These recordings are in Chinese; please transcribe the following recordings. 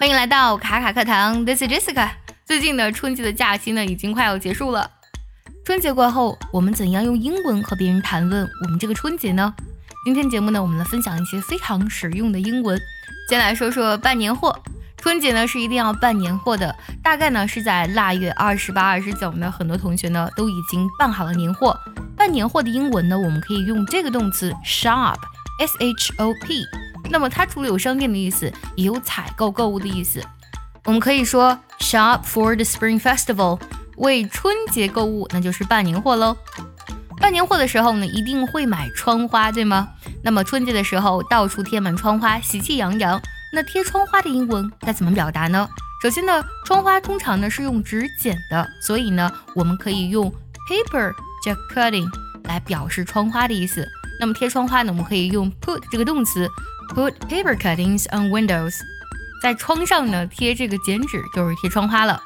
欢迎来到卡卡课堂，This is Jessica。最近的春节的假期呢，已经快要结束了。春节过后，我们怎样用英文和别人谈论我们这个春节呢？今天节目呢，我们来分享一些非常实用的英文。先来说说办年货。春节呢是一定要办年货的，大概呢是在腊月二十八、二十九呢，很多同学呢都已经办好了年货。办年货的英文呢，我们可以用这个动词 shop，s h o p。那么它除了有商店的意思，也有采购购物的意思。我们可以说 shop for the Spring Festival，为春节购物，那就是办年货喽。办年货的时候呢，一定会买窗花，对吗？那么春节的时候到处贴满窗花，喜气洋洋。那贴窗花的英文该怎么表达呢？首先呢，窗花通常呢是用纸剪的，所以呢，我们可以用 paper 加 cutting 来表示窗花的意思。那么贴窗花呢，我们可以用 put 这个动词。Put paper cuttings on windows，在窗上呢贴这个剪纸就是贴窗花了。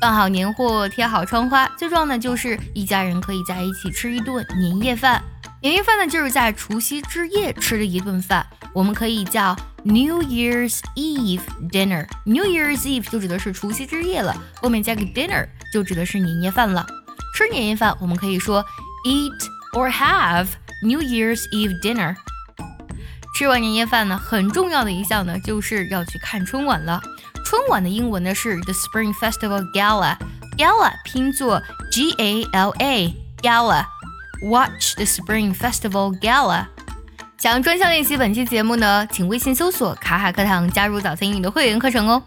办好年货，贴好窗花，最重要的就是一家人可以在一起吃一顿年夜饭。年夜饭呢就是在除夕之夜吃的一顿饭，我们可以叫 New Year's Eve dinner。New Year's Eve 就指的是除夕之夜了，后面加个 dinner 就指的是年夜饭了。吃年夜饭，我们可以说 Eat or have New Year's Eve dinner。吃完年夜饭呢，很重要的一项呢，就是要去看春晚了。春晚的英文呢是 The Spring Festival Gala，Gala 拼作 G A L A，Gala。Watch the Spring Festival Gala。想专项练习本期节目呢，请微信搜索“卡卡课堂”，加入早餐英语的会员课程哦。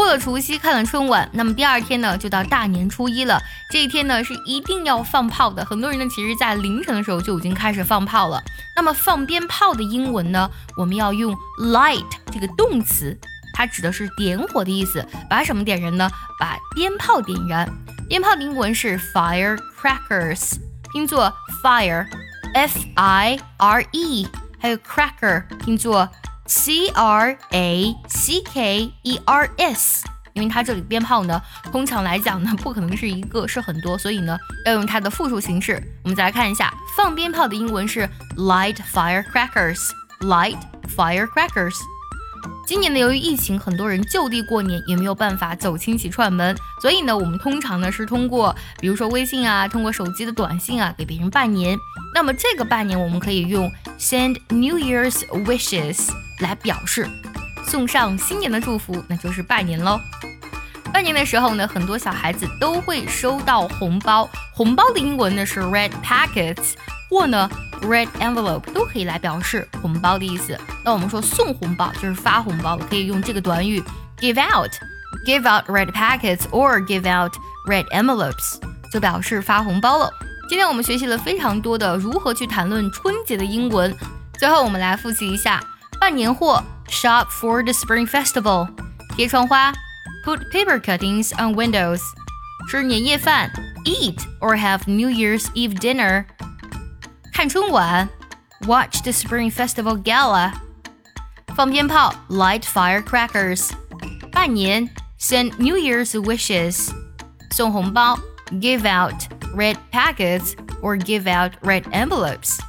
过了除夕，看了春晚，那么第二天呢，就到大年初一了。这一天呢，是一定要放炮的。很多人呢，其实在凌晨的时候就已经开始放炮了。那么放鞭炮的英文呢，我们要用 light 这个动词，它指的是点火的意思。把什么点燃呢？把鞭炮点燃。鞭炮的英文是 firecrackers，拼作 fire，f i r e，还有 cracker，拼作。C R A C K E R S，因为它这里鞭炮呢，通常来讲呢，不可能是一个，是很多，所以呢，要用它的复数形式。我们再来看一下，放鞭炮的英文是 light firecrackers，light firecrackers。今年呢，由于疫情，很多人就地过年，也没有办法走亲戚串门，所以呢，我们通常呢是通过，比如说微信啊，通过手机的短信啊，给别人拜年。那么这个拜年，我们可以用 send New Year's wishes。来表示送上新年的祝福，那就是拜年喽。拜年的时候呢，很多小孩子都会收到红包，红包的英文呢是 red packets，或呢 red envelope 都可以来表示红包的意思。那我们说送红包就是发红包，可以用这个短语 give out，give out red packets or give out red envelopes 就表示发红包了。今天我们学习了非常多的如何去谈论春节的英文，最后我们来复习一下。办年货，shop for the Spring Festival；贴窗花，put paper cuttings on windows；吃年夜饭，eat or have New Year's Eve dinner；看春晚，watch the Spring Festival Gala；放鞭炮，light firecrackers；拜年，send New Year's wishes；送红包，give out red packets or give out red envelopes。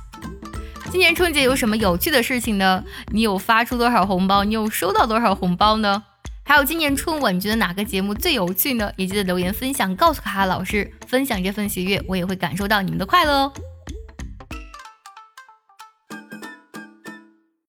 今年春节有什么有趣的事情呢？你有发出多少红包？你有收到多少红包呢？还有今年春晚，你觉得哪个节目最有趣呢？也记得留言分享，告诉卡卡老师，分享这份喜悦，我也会感受到你们的快乐哦。